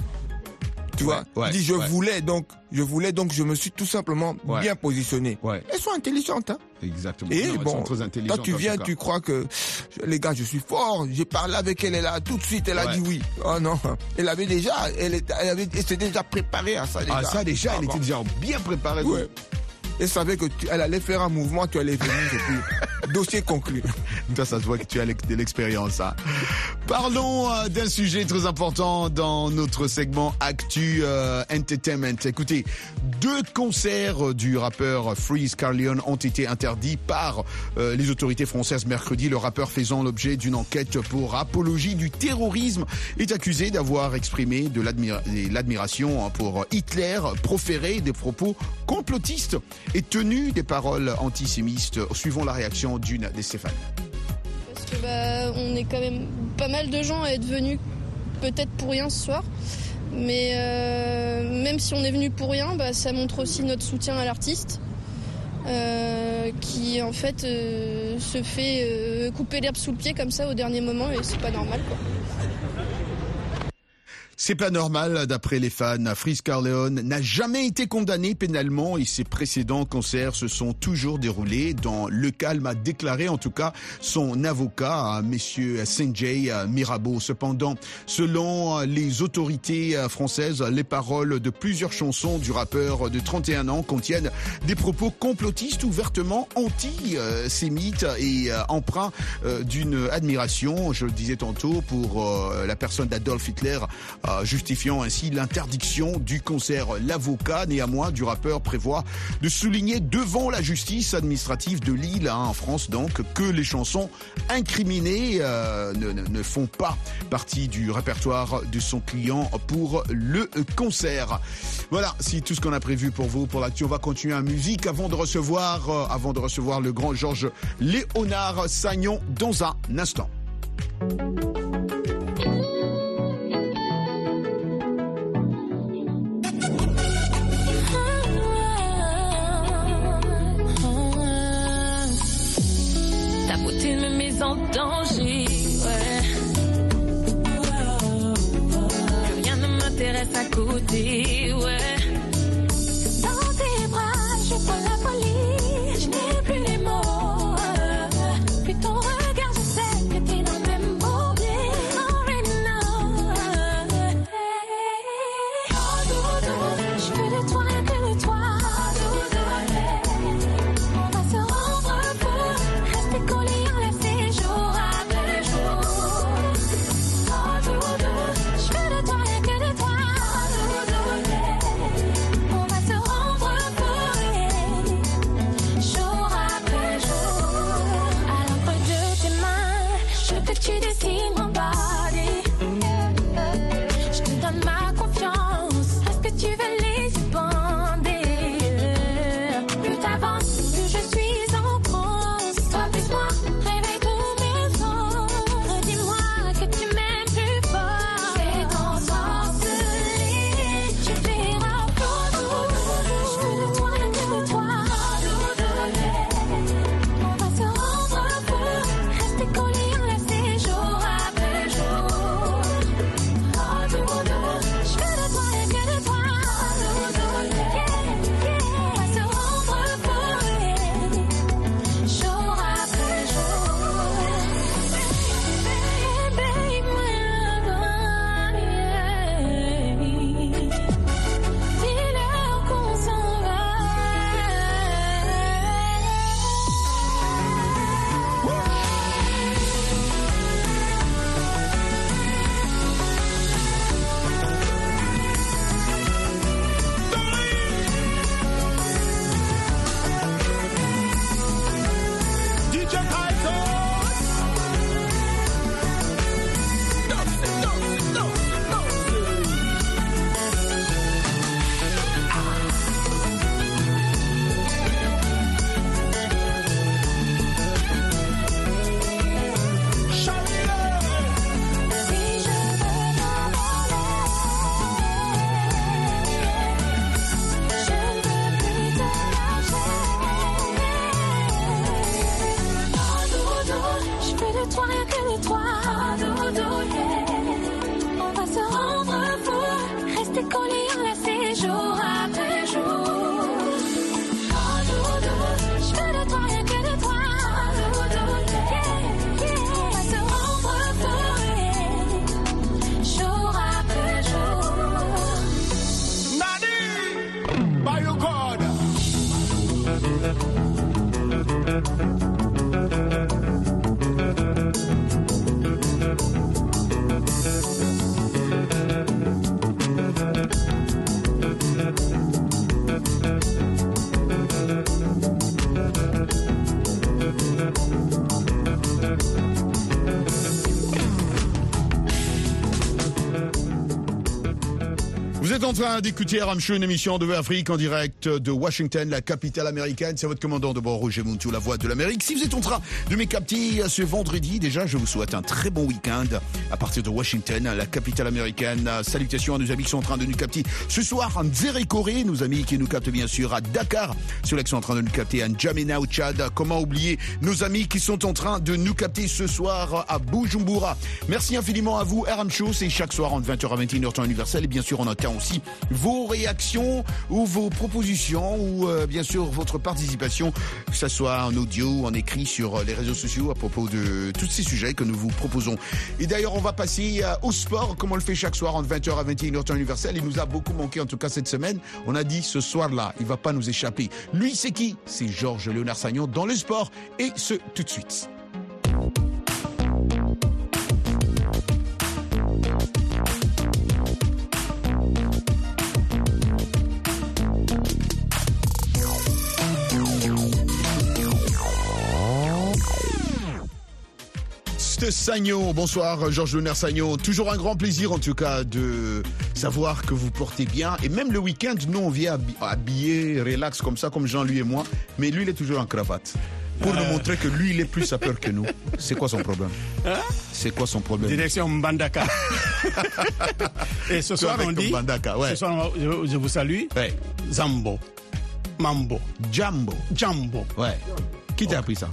Tu vois, ouais, dit je ouais. voulais donc, je voulais donc, je me suis tout simplement bien positionné. Ouais. Elles sont intelligentes, hein. Exactement. Et Non, elles bon, sont très intelligentes, toi tu en viens, tu crois que les gars, je suis fort. J'ai parlé avec elle, elle a tout de suite, elle a dit oui. Oh non, elle avait déjà, elle, elle avait, elle s'était déjà préparée à ça. Ah, déjà. ça déjà, Ah, elle bon. était déjà bien préparée. Elle savait que tu- elle allait faire un mouvement, tu allais venir (laughs) dossier conclu. Toi, ça se voit que tu as de l'expérience. hein. Parlons euh, d'un sujet très important dans notre segment Actu euh, Entertainment. Écoutez, deux concerts euh, du rappeur Freeze Carleon ont été interdits par les autorités françaises mercredi. Le rappeur faisant l'objet d'une enquête pour apologie du terrorisme est accusé d'avoir exprimé de l'admira- l'admiration pour Hitler, proféré des propos complotistes et tenu des paroles antisémites. Suivons la réaction d'une des Stéphane. Parce que bah, on est quand même pas mal de gens à être venus peut-être pour rien ce soir. Mais euh, même si on est venu pour rien, bah, ça montre aussi notre soutien à l'artiste. euh, qui en fait euh, se fait couper l'herbe sous le pied comme ça au dernier moment et c'est pas normal. C'est pas normal, d'après les fans. Freeze Carleone n'a jamais été condamné pénalement et ses précédents concerts se sont toujours déroulés dans le calme, a déclaré en tout cas son avocat, Monsieur Sanjay Mirabeau. Cependant, selon les autorités françaises, les paroles de plusieurs chansons du rappeur de 31 ans contiennent des propos complotistes ouvertement anti-sémites et euh, empreints euh, d'une admiration, je le disais tantôt, pour euh, la personne d'Adolf Hitler justifiant ainsi l'interdiction du concert. L'avocat, néanmoins, du rappeur prévoit de souligner devant la justice administrative de Lille, hein, en France donc, que les chansons incriminées euh, ne, ne- ne font pas partie du répertoire de son client pour le concert. Voilà, c'est tout ce qu'on a prévu pour vous pour l'actu. On va continuer en musique avant de recevoir, euh, avant de recevoir le grand Georges Léonard Sagnon dans un instant. Danger, train d'écouter Aram Show, une émission de Afrique en direct de Washington, la capitale américaine. C'est votre commandant de bord, Roger Muntu, la voix de l'Amérique. Si vous êtes en train de m'écapter ce vendredi, déjà, je vous souhaite un très bon week-end à partir de Washington, la capitale américaine. Salutations à nos amis qui sont en train de nous capter ce soir en Corée, nos amis qui nous captent bien sûr à Dakar, ceux-là qui sont en train de nous capter à N'Djamena au Tchad. Comment oublier nos amis qui sont en train de nous capter ce soir à Bujumbura? Merci infiniment à vous. Aram Show, c'est chaque soir entre 20h à 21h temps universel. Et bien sûr, on attend aussi vos réactions ou vos propositions ou euh, bien sûr votre participation, que ce soit en audio ou en écrit sur les réseaux sociaux à propos de tous ces sujets que nous vous proposons. Et d'ailleurs, on va passer euh, au sport, comme on le fait chaque soir entre 20h à 21h temps universel. Il nous a beaucoup manqué en tout cas cette semaine. On a dit ce soir-là, il va pas nous échapper. Lui, c'est qui? C'est Georges Léonard Sagnon dans le sport et ce tout de suite. Georges Sagnon. Bonsoir, Georges Lunaire Sagnon. Toujours un grand plaisir, en tout cas, de savoir que vous portez bien. Et même le week-end, nous, on vient habi- habillé, relax, comme ça, comme Jean, lui et moi. Mais lui, il est toujours en cravate. Pour nous montrer que lui, il est plus sapeur que nous. C'est quoi son problème C'est quoi son problème Direction Mbandaka. (laughs) Et ce soir, on dit. Mbandaka, ouais. Ce soir, je, je vous salue. Ouais. Zambo. Mambo. Jambo. Jambo. Ouais. Qui t'a appris ça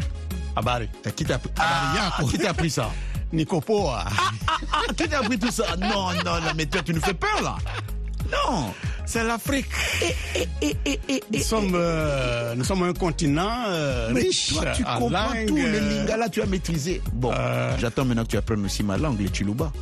Abari. Euh, Qui t'a Ah, Yako? Qui t'a appris ça? (laughs) Nikopoa. Ah, qui t'a appris tout ça? Non, non, non, mais toi, tu nous fais peur, là. Non. C'est l'Afrique. Nous sommes, euh, nous sommes un continent euh, Mais riche toi, tu en comprends langues, tout. Le lingala, tu as maîtrisé. Bon, Euh. j'attends maintenant que tu apprennes aussi ma langue, le chiluba.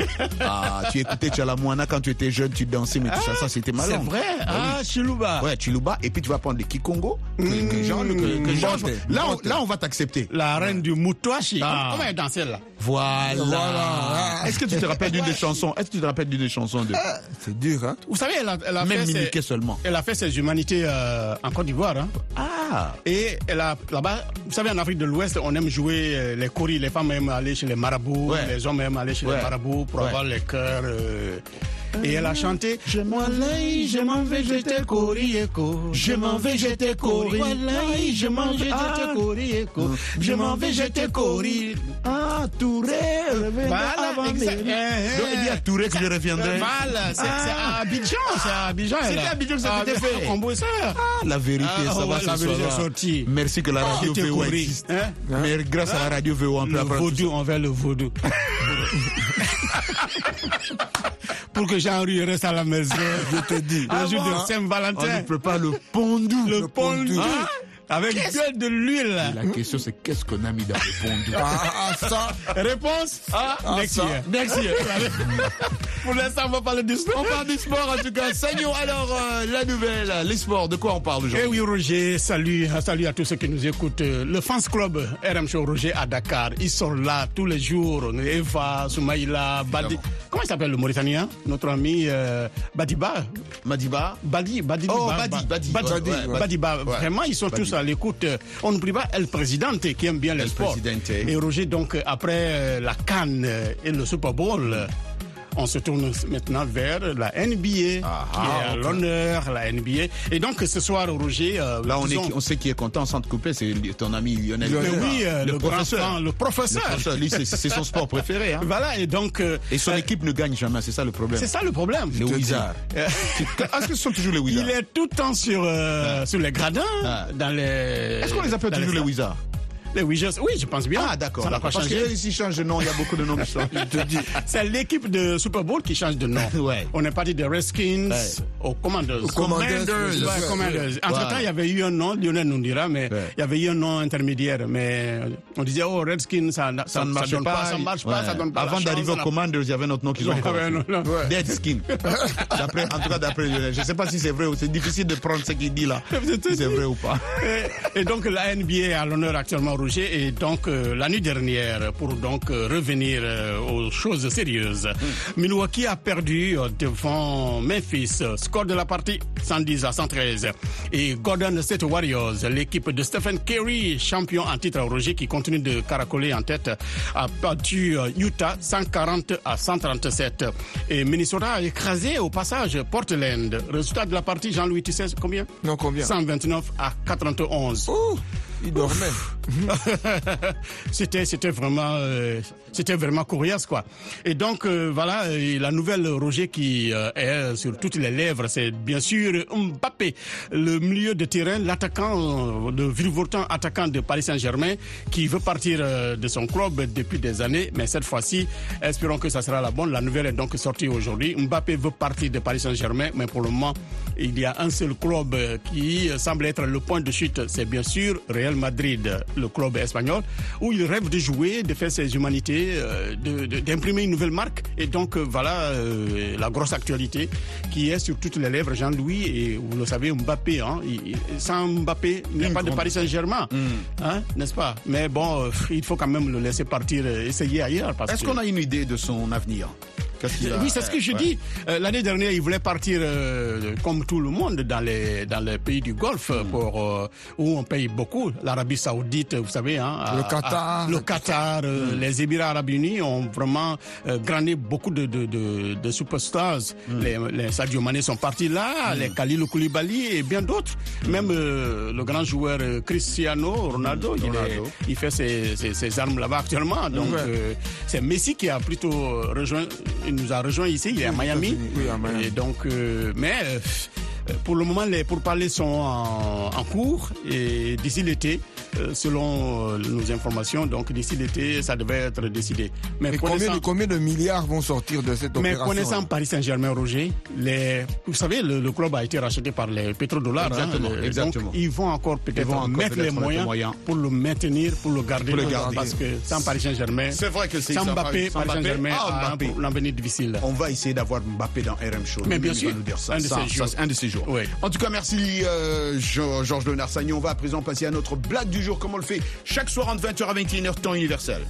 (laughs) ah, tu écoutais Chalamoana quand tu étais jeune, tu dansais, mais tout ça, ça, c'était ma C'est langue. vrai Ah oui. Ah, Chiluba. Ouais, chiluba. Et puis tu vas prendre des kikongo. Que, que Mbote, là, on, là, on va t'accepter. La reine du Moutouachi. Ah. Comment elle dansait là? Voilà. Voilà. Est-ce que tu te rappelles d'une des chansons? Est-ce que tu te rappelles d'une des chansons de C'est dur, hein Vous savez, elle a, elle a même fait ses- seulement elle a fait ses humanités euh, en Côte d'Ivoire. Hein. Ah. Et elle a là-bas, vous savez, en Afrique de l'Ouest, on aime jouer euh, les coris. Les femmes aiment aller chez les marabouts, Ouais. les hommes aiment aller chez Ouais. les marabouts pour Ouais. avoir les cœurs. euh, Et elle a chanté Je m'en vais, je m'en vais, j'étais coriéco. Je m'en vais, j'étais cori. Je m'en vais, Ah. j'étais coriéco. Je m'en vais, j'étais cori. Ah, Touré, Voilà, avant Eh, eh, Donc, il dit à Touré que je reviendrai. Voilà, c'est Ah. c'est à Abidjan, c'est à Abidjan. A- à Abidjan que ça Ah, s'était fait. Combo, ça. Ah, la vérité, Ah, ça va est sortie. Merci que la radio VO existe. Hein? Mais grâce à la radio VO, on peut Le apprendre tout vaudou envers le vaudou. (laughs) Pour que Jean-Louis reste à la maison. Je te dis. Ah Le jour bon, de hein? On Saint-Valentin. ne prépare le pondu. Le pondu. Ah. Avec que de l'huile. La question, c'est qu'est-ce qu'on a mis dans le Ah, ah, ça, Réponse Ah, Next ça. year. Next year. Pour l'instant, on va parler du sport. On parle du sport en tout cas. Sagnon, alors euh, la nouvelle, les sports, de quoi on parle Eh aujourd'hui oui, Roger, salut, salut à tous ceux qui nous écoutent. Le fans club RM Show Roger à Dakar, ils sont là tous les jours. Eva, Soumaïla, Badi. Comment il s'appelle le Mauritanien? Notre ami euh, Badiba? Madiba? Badi, Badi, Oh, Ba- Badi, Ba- Badi, ouais, Badiba. ouais. Vraiment, ils sont Badi. tous à l'écoute. On n'oublie pas El Presidente qui aime bien le sport. Et Roger, donc, après euh, la Cannes et le Super Bowl, euh, on se tourne maintenant vers la NBA, Ah, qui est à ok. l'honneur, la NBA. Et donc, ce soir, Roger, euh, Là, on, est, on sait qui est content sans te couper, c'est ton ami Lionel. mais Messi. oui, euh, le, grand professeur. fan, le professeur. Le professeur, c'est son sport préféré. Hein. Voilà, et donc. euh, Et son euh, équipe ne gagne jamais, c'est ça le problème. C'est ça le problème. Les Wizards. Euh, Est-ce que ce sont toujours les Wizards Il est tout le temps sur, euh, sur les gradins, Ah. dans les. Est-ce qu'on les appelle toujours les Wizards Les oui, je pense bien. Ah, d'accord. Ça n'a pas. Parce changé. que s'ils changent de nom, il y a beaucoup de noms qui (laughs) changent. Je te dis. C'est l'équipe de Super Bowl qui change de nom. (laughs) Ouais. On est parti des Redskins Ouais. aux Commanders. Aux Commanders, ouais. Commanders. Entre temps, Ouais. il y avait eu un nom, Lionel nous dira, mais Ouais. il y avait eu un nom intermédiaire. Mais on disait, oh, Redskins, ça, ça, Ça ne marche pas. ça marche pas, ça donne pas. Avant d'arriver aux Commanders, il y avait notre nom qu'ils ont Ouais, encore. ouais, non, non. Ouais. Dead Skin. (laughs) D'après, en tout cas, d'après Lionel. Je ne sais pas si c'est vrai ou c'est difficile de prendre ce qu'il dit là. Si c'est vrai ou pas. Et, et donc la NBA est à l'honneur actuellement Roger et donc euh, la nuit dernière pour donc euh, revenir euh, aux choses sérieuses. Milwaukee a perdu devant Memphis. Score de la partie 110 à 113. Et Golden State Warriors, l'équipe de Stephen Curry, champion en titre Roger qui continue de caracoler en tête, a battu Utah 140 à 137. Et Minnesota a écrasé au passage Portland. Résultat de la partie Jean-Louis, tu sais combien? Non, combien? 129 à 91. Ouh, il dormait. (laughs) c'était c'était vraiment euh, c'était vraiment coriace quoi. Et donc euh, voilà euh, la nouvelle Roger qui euh, est sur toutes les lèvres, c'est bien sûr Mbappé, le milieu de terrain, l'attaquant euh, de virevoltant attaquant de Paris Saint-Germain qui veut partir euh, de son club depuis des années, mais cette fois-ci, espérons que ça sera la bonne. La nouvelle est donc sortie aujourd'hui. Mbappé veut partir de Paris Saint-Germain, mais pour le moment, il y a un seul club euh, qui semble être le point de chute, c'est bien sûr Real Madrid, le club espagnol, où il rêve de jouer, de faire ses humanités, euh, d'imprimer une nouvelle marque. Et donc euh, voilà euh, la grosse actualité qui est sur toutes les lèvres, Jean-Louis, et vous le savez, Mbappé, hein, il- sans Mbappé, il n'y a pas de Paris Saint-Germain, hein, n'est-ce pas? Mais bon, il faut quand même le laisser partir, essayer ailleurs. Est-ce qu'on a une idée de son avenir? A Oui, c'est ce que je Ouais. dis. Euh, L'année dernière, il voulait partir euh, comme tout le monde dans les dans les pays du Golfe Hmm. pour euh, où on paye beaucoup. L'Arabie Saoudite, vous savez, hein, à- Le Qatar. à- le Qatar, euh, Hmm. les Émirats Arabes Unis ont vraiment euh, grané beaucoup de de, de, de superstars. Hmm. Les, les Sadio Mané sont partis là, les Khalilou Koulibaly et bien d'autres. Même euh, le grand joueur euh, Cristiano Ronaldo, il, est- Ronaldo. il fait ses, ses, ses armes là-bas actuellement. Donc Ouais. euh, c'est Messi qui a plutôt rejoint, il nous a rejoint ici, il est à Miami. Oui, à Miami. Et donc, euh, mais euh, pour le moment, les pourparlers sont en, en cours et d'ici l'été, euh, selon euh, nos informations, donc d'ici l'été, ça devait être décidé. Mais Et combien connaissant- de, combien de milliards vont sortir de cette mais opération connaissant Paris Saint-Germain, Roger, les, vous savez, le, le club a été racheté par les pétrodollars. hein, Exactement, exactement. Donc, ils vont encore peut-être mettre les mettre moyens, les moyens. pour le maintenir, pour le garder. Pour le garder. Parce que sans Paris Saint-Germain, C'est vrai que c'est sans Mbappé, sans Paris Mbappé. Saint-Germain Ah, a un difficile. On va essayer d'avoir Mbappé dans RM Show. Mais bien sûr, va nous dire ça. un de ces jours. En tout cas, merci euh, Georges Léonard Sagnon. On va à présent passer à notre blague du jour, comme on le fait chaque soir entre 20h à 21h, temps universel.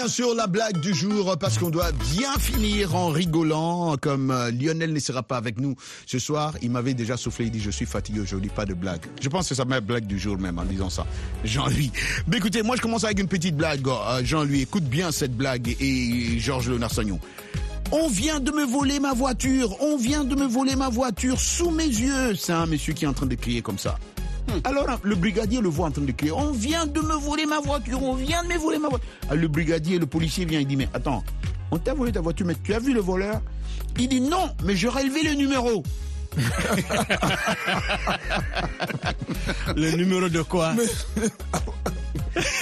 Bien sûr, la blague du jour, parce qu'on doit bien finir en rigolant, comme euh, Lionel ne sera pas avec nous ce soir. Il m'avait déjà soufflé, il dit, je suis fatigué aujourd'hui, pas de blague. Je pense que c'est ma blague du jour même en disant ça. Jean-Louis. Mais écoutez, moi je commence avec une petite blague. Euh, Jean-Louis, écoute bien cette blague et Georges Léonard Sagnon. On vient de me voler ma voiture, on vient de me voler ma voiture sous mes yeux. C'est un monsieur qui est en train de crier comme ça. Alors le brigadier le voit en train de crier, on vient de me voler ma voiture, on vient de me voler ma voiture. Alors, le brigadier, le policier vient, il dit, mais attends, on t'a volé ta voiture, mais tu as vu le voleur? Il dit non, mais je relevé le numéro. Le numéro de quoi? (laughs)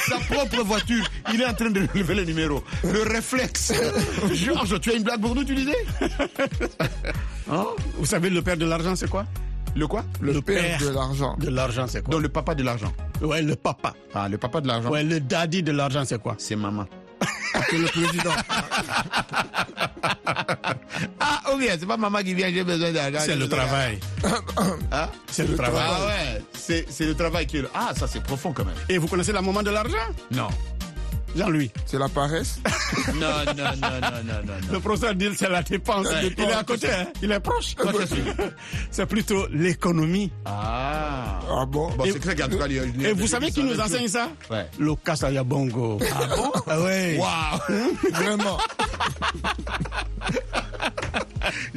Sa propre voiture, il est en train de relever le numéro. Le réflexe. Georges, tu as une blague pour nous, tu disais? Vous savez, le père de l'argent, c'est quoi? Le quoi? Le, père, de l'argent. de l'argent, c'est quoi? Donc le papa de l'argent. Ouais, le papa. Ah, le papa de l'argent. Ouais, le daddy de l'argent, c'est quoi? C'est maman. C'est le président. (laughs) Ah, ok, c'est pas maman qui vient, j'ai besoin d'argent. C'est le travail. Hein (coughs) C'est le travail. Ah ouais, c'est c'est le travail qui est le... Ah, ça c'est profond quand même. Et vous connaissez la maman de l'argent? Non. Jean-Louis. C'est la paresse? (laughs) Non, non, non, non, non, non. Le professeur dit c'est la dépense. Ouais. Il est à côté, hein. il est proche. (laughs) C'est plutôt l'économie. Ah. Ah bon? Bon, c'est clair tout cas, il Et vous savez qui nous enseigne ça? Ouais. Le Kasaya Bongo. Ah bon? Ah ouais. Waouh Vraiment. (laughs)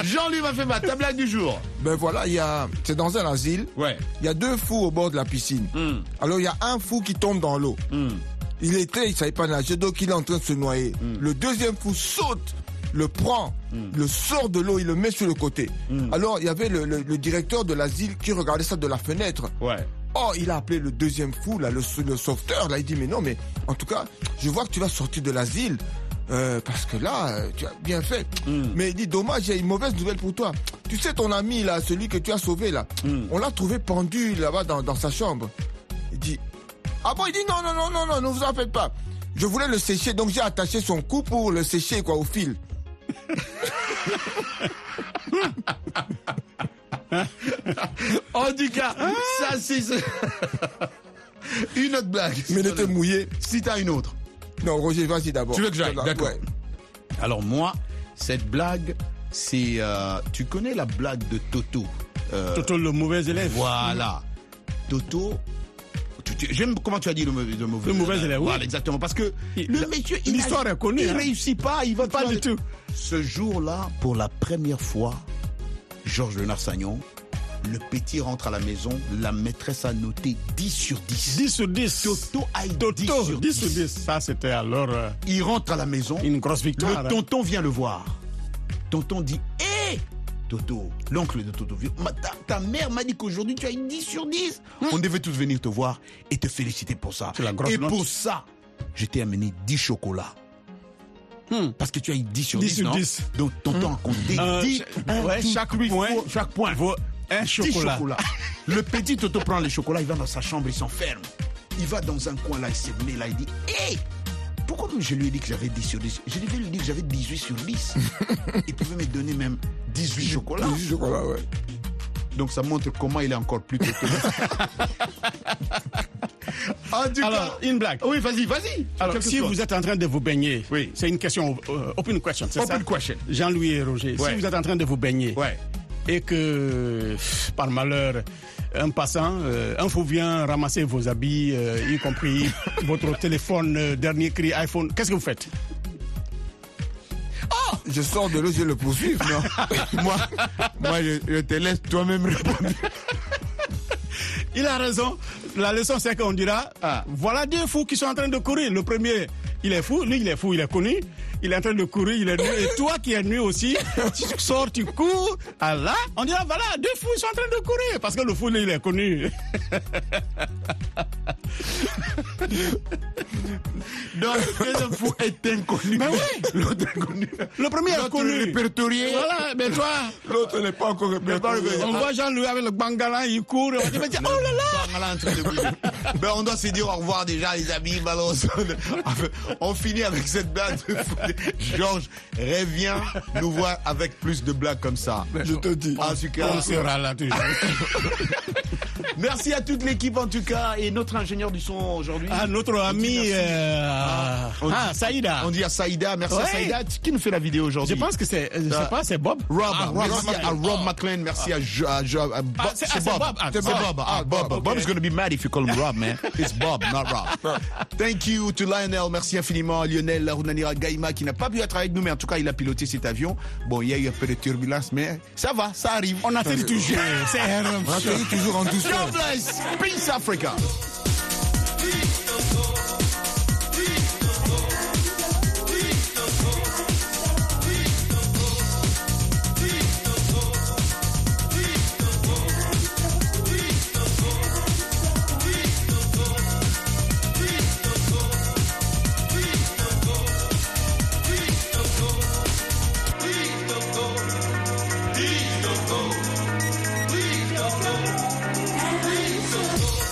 Jean-Louis m'a fait ma ta blague du jour. Ben voilà, il y a, c'est dans un asile. Ouais. Il y a deux fous au bord de la piscine. Hmm. Alors il y a un fou qui tombe dans l'eau. Il était, il savait pas nager, donc il est en train de se noyer. Le deuxième fou saute, le prend, le sort de l'eau, il le met sur le côté. Alors il y avait le, le- le directeur de l'asile qui regardait ça de la fenêtre. Ouais. Oh, il a appelé le deuxième fou, là, le, le sauveteur. Là, il dit, mais non, mais en tout cas, je vois que tu vas sortir de l'asile. euh, parce que là, tu as bien fait. Mais il dit, dommage, j'ai une mauvaise nouvelle pour toi. Tu sais, ton ami, là, celui que tu as sauvé, là, on l'a trouvé pendu là-bas dans, dans sa chambre. Il dit, ah bon, il dit, non, non, non, non, non, ne vous en faites pas. Je voulais le sécher, donc j'ai attaché son cou pour le sécher, quoi, au fil. (laughs) En tout cas, ça c'est... (laughs) une autre blague. Mais il était mouillé. Si t'as une autre. Non, Roger, vas-y d'abord. Tu veux que j'aille Ouais. D'accord. Alors moi, cette blague, c'est... euh, tu connais la blague de Toto Euh, Toto le mauvais élève. Voilà. Toto... J'aime comment tu as dit le mauvais, le mauvais Le mauvais élève, oui. Voilà, exactement. Parce que Il- le monsieur... il l'histoire a- est connue, Il hein. réussit pas, il va Pas du tout. Ce jour-là, pour la première fois, Georges Léonard Sagnon, le petit rentre à la maison, la maîtresse a noté 10 sur 10. 10 sur 10. Toto a eu 10 Toto, sur 10 sur 10. Ça, c'était alors euh, Il rentre à la maison, une grosse victoire. le hein. tonton vient le voir. Tonton dit Hé Toto, l'oncle de Toto, ta, ta mère m'a dit qu'aujourd'hui tu as eu 10 sur 10. On devait tous venir te voir et te féliciter pour ça. La grosse et note. pour ça, je t'ai amené 10 chocolats. Hmm. Parce que tu as eu 10 sur 10, 10 sur non 10. Donc tonton a compté Euh, 10. cha- un ouais, tout chaque point faut- chaque point. vaut un 10 chocolat. (laughs) Le petit Toto prend les chocolats, il va dans sa chambre, il s'enferme. Il va dans un coin là, il s'est là, il dit Hé pourquoi je lui ai dit que j'avais 10 sur 10 Je devais lui dire que j'avais 18 sur 10. (laughs) Il pouvait me donner même 18 chocolats. 18 chocolats, ouais. Donc ça montre comment il est encore plus. (laughs) En tout Alors, cas, une blague. oui, vas-y, vas-y. Alors, si chose. vous êtes en train de vous baigner, Oui. c'est une question, euh, open question, c'est ça? Open question. Jean-Louis et Roger, Ouais. si vous êtes en train de vous baigner Ouais. Et que, par malheur, un passant, euh, un fou vient ramasser vos habits, euh, y compris (laughs) votre téléphone, euh, dernier cri iPhone, qu'est-ce que vous faites? Je sors de l'eau, je le poursuis. Non? (laughs) moi, moi je, je te laisse toi-même répondre. (laughs) Il a raison. La leçon, c'est qu'on dira, Ah. voilà deux fous qui sont en train de courir. Le premier, il est fou, lui, il est fou, il est connu. Il est en train de courir, il est nu. Et toi qui es nu aussi, tu sors, tu cours. Ah là, on dira, voilà, deux fous, ils sont en train de courir. Parce que le fou, il est connu. (laughs) Donc, le deuxième fou est inconnu. Mais oui. L'autre inconnu. Le premier est L'autre connu. répertorié. Voilà, mais toi, L'autre n'est pas encore répertorié. on voit Jean-Louis avec le bangala, il court. On va dire, oh là là. Ben, on doit se dire au revoir déjà, les amis. Balance. (laughs) On finit avec cette blague. de fou. Georges, reviens nous voir avec plus de blagues comme ça. Je te dis. En tout cas, On sera là toujours. (laughs) merci à toute l'équipe en tout cas et notre ingénieur du son aujourd'hui. Ah, notre ami, euh, On ah, dit- Saïda. On dit à Saïda, merci à. Saïda qui nous fait la vidéo aujourd'hui? Je pense que c'est, je sais Ah. pas, c'est Bob. Rob, Ah, Rob merci à Rob McLean, merci à, Jo- à Jo- à Bob. Ah, c'est- ah, c'est Bob. Ah, c'est Bob. Bob. Ah, Ah, Bob. Bob, Bob ok. is going to be mad if you call him Rob, man. It's Bob, not Rob. (laughs) Thank you to Lionel, merci infiniment. Lionel Larunanira Gaïma qui n'a pas pu être avec nous, mais en tout cas, il a piloté cet avion. Bon, il y a eu un peu de turbulence, mais ça va, ça arrive. On atterrit toujours. (laughs) C'est. On atterrit toujours en douceur. Bless. Peace Africa.